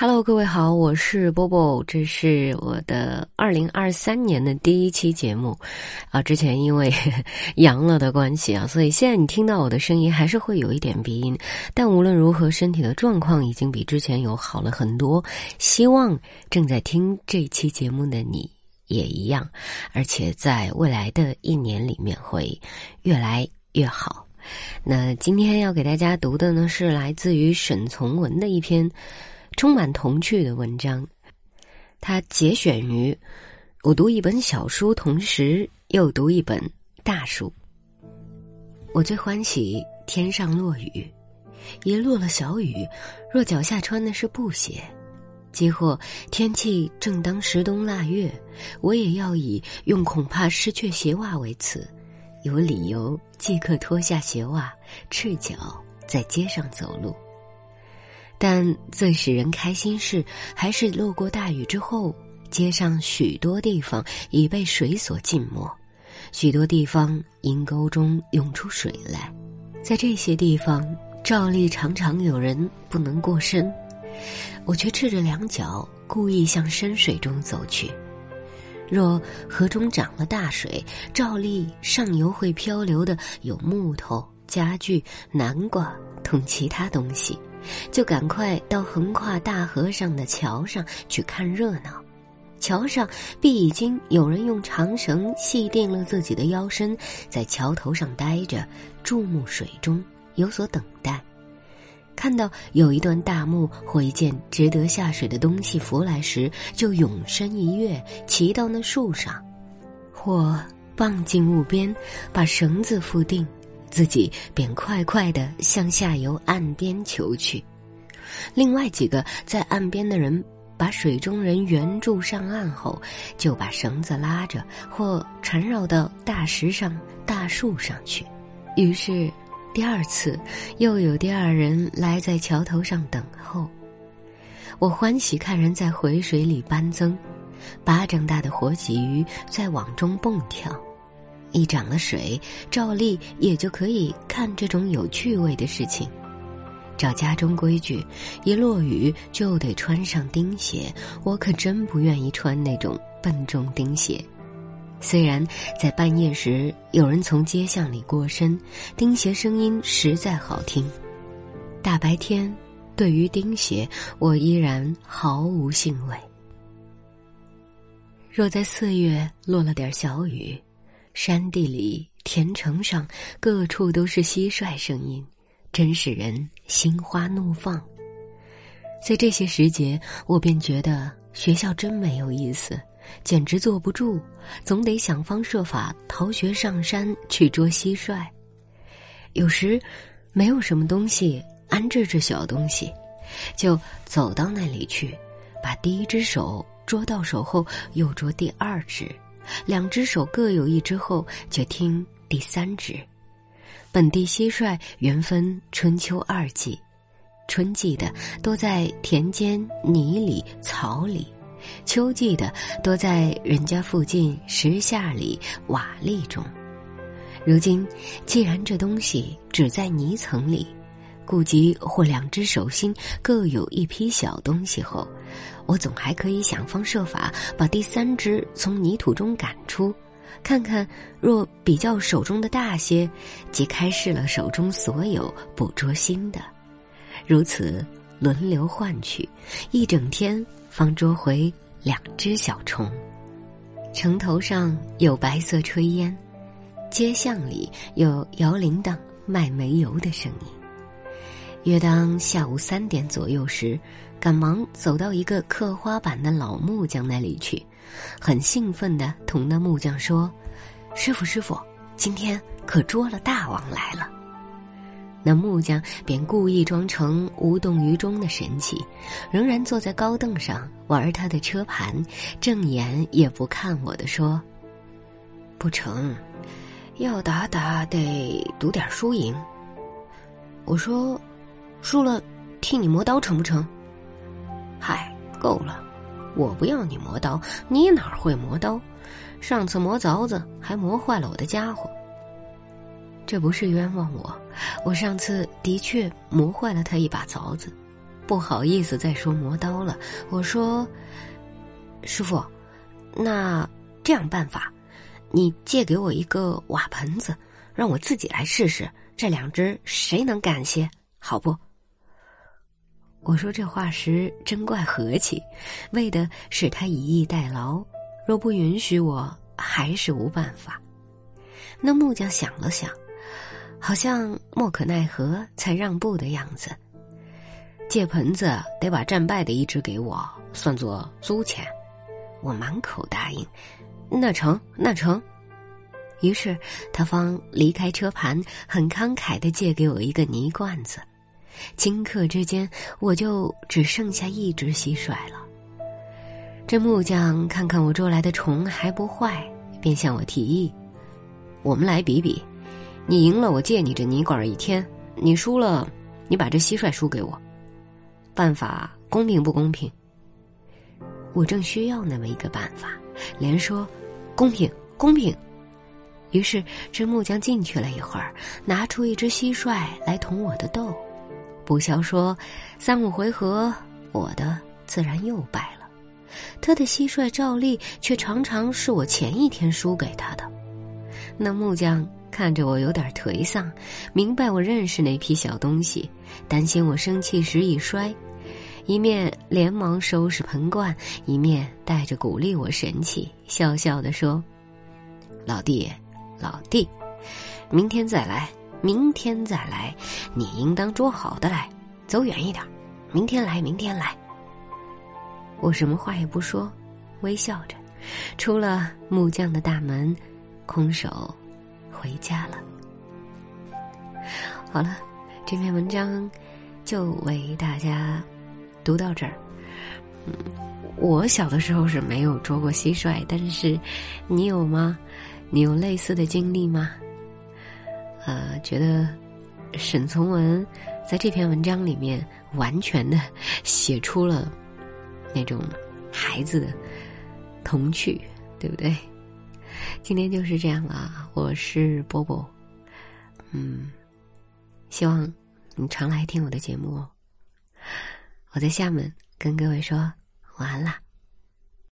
Hello，各位好，我是波波，这是我的二零二三年的第一期节目啊。之前因为 阳了的关系啊，所以现在你听到我的声音还是会有一点鼻音，但无论如何，身体的状况已经比之前有好了很多。希望正在听这期节目的你也一样，而且在未来的一年里面会越来越好。那今天要给大家读的呢，是来自于沈从文的一篇。充满童趣的文章，它节选于我读一本小书，同时又读一本大书。我最欢喜天上落雨，一落了小雨，若脚下穿的是布鞋，即或天气正当十冬腊月，我也要以用恐怕失却鞋袜为辞，有理由即刻脱下鞋袜，赤脚在街上走路。但最使人开心是，还是落过大雨之后，街上许多地方已被水所浸没，许多地方阴沟中涌出水来，在这些地方，照例常常有人不能过身，我却赤着两脚，故意向深水中走去。若河中涨了大水，照例上游会漂流的有木头、家具、南瓜同其他东西。就赶快到横跨大河上的桥上去看热闹，桥上必已经有人用长绳系定了自己的腰身，在桥头上待着，注目水中，有所等待。看到有一段大木或一件值得下水的东西浮来时，就永身一跃，骑到那树上，或傍进木边，把绳子缚定。自己便快快的向下游岸边求去，另外几个在岸边的人把水中人援助上岸后，就把绳子拉着或缠绕到大石上、大树上去。于是，第二次又有第二人来在桥头上等候。我欢喜看人在回水里搬增，巴掌大的活鲫鱼在网中蹦跳。一涨了水，照例也就可以看这种有趣味的事情。照家中规矩，一落雨就得穿上钉鞋。我可真不愿意穿那种笨重钉鞋。虽然在半夜时有人从街巷里过身，钉鞋声音实在好听。大白天，对于钉鞋，我依然毫无兴味。若在四月落了点小雨。山地里、田城上，各处都是蟋蟀声音，真使人心花怒放。在这些时节，我便觉得学校真没有意思，简直坐不住，总得想方设法逃学上山去捉蟋蟀。有时，没有什么东西安置这小东西，就走到那里去，把第一只手捉到手后，又捉第二只。两只手各有一只后，就听第三只。本地蟋蟀原分春秋二季，春季的多在田间泥里草里，秋季的多在人家附近石下里瓦砾中。如今既然这东西只在泥层里，故及或两只手心各有一批小东西后。我总还可以想方设法把第三只从泥土中赶出，看看若比较手中的大些，即开示了手中所有捕捉新的，如此轮流换取，一整天方捉回两只小虫。城头上有白色炊烟，街巷里有摇铃铛卖煤油的声音。约当下午三点左右时。赶忙走到一个刻花板的老木匠那里去，很兴奋地同那木匠说：“师傅，师傅，今天可捉了大王来了。”那木匠便故意装成无动于衷的神气，仍然坐在高凳上玩他的车盘，正眼也不看我的说：“不成，要打打得赌点输赢。”我说：“输了，替你磨刀成不成？”嗨，够了！我不要你磨刀，你哪会磨刀？上次磨凿子还磨坏了我的家伙。这不是冤枉我，我上次的确磨坏了他一把凿子，不好意思再说磨刀了。我说：“师傅，那这样办法，你借给我一个瓦盆子，让我自己来试试，这两只谁能干些，好不？”我说这话时真怪和气，为的是他以逸待劳。若不允许我，还是无办法。那木匠想了想，好像莫可奈何才让步的样子。借盆子得把战败的一只给我，算作租钱。我满口答应，那成，那成。于是他方离开车盘，很慷慨的借给我一个泥罐子。顷刻之间，我就只剩下一只蟋蟀了。这木匠看看我捉来的虫还不坏，便向我提议：“我们来比比，你赢了，我借你这泥管一天；你输了，你把这蟋蟀输给我。办法公平不公平？”我正需要那么一个办法，连说：“公平，公平。”于是这木匠进去了一会儿，拿出一只蟋蟀来捅我的豆。不消说，三五回合，我的自然又败了。他的蟋蟀照例却常常是我前一天输给他的。那木匠看着我有点颓丧，明白我认识那批小东西，担心我生气时一摔，一面连忙收拾盆罐，一面带着鼓励我神气，笑笑的说：“老弟，老弟，明天再来。”明天再来，你应当捉好的来，走远一点。明天来，明天来。我什么话也不说，微笑着，出了木匠的大门，空手回家了。好了，这篇文章就为大家读到这儿。嗯，我小的时候是没有捉过蟋蟀，但是你有吗？你有类似的经历吗？呃，觉得沈从文在这篇文章里面完全的写出了那种孩子的童趣，对不对？今天就是这样了，我是波波，嗯，希望你常来听我的节目哦。我在厦门跟各位说晚安啦。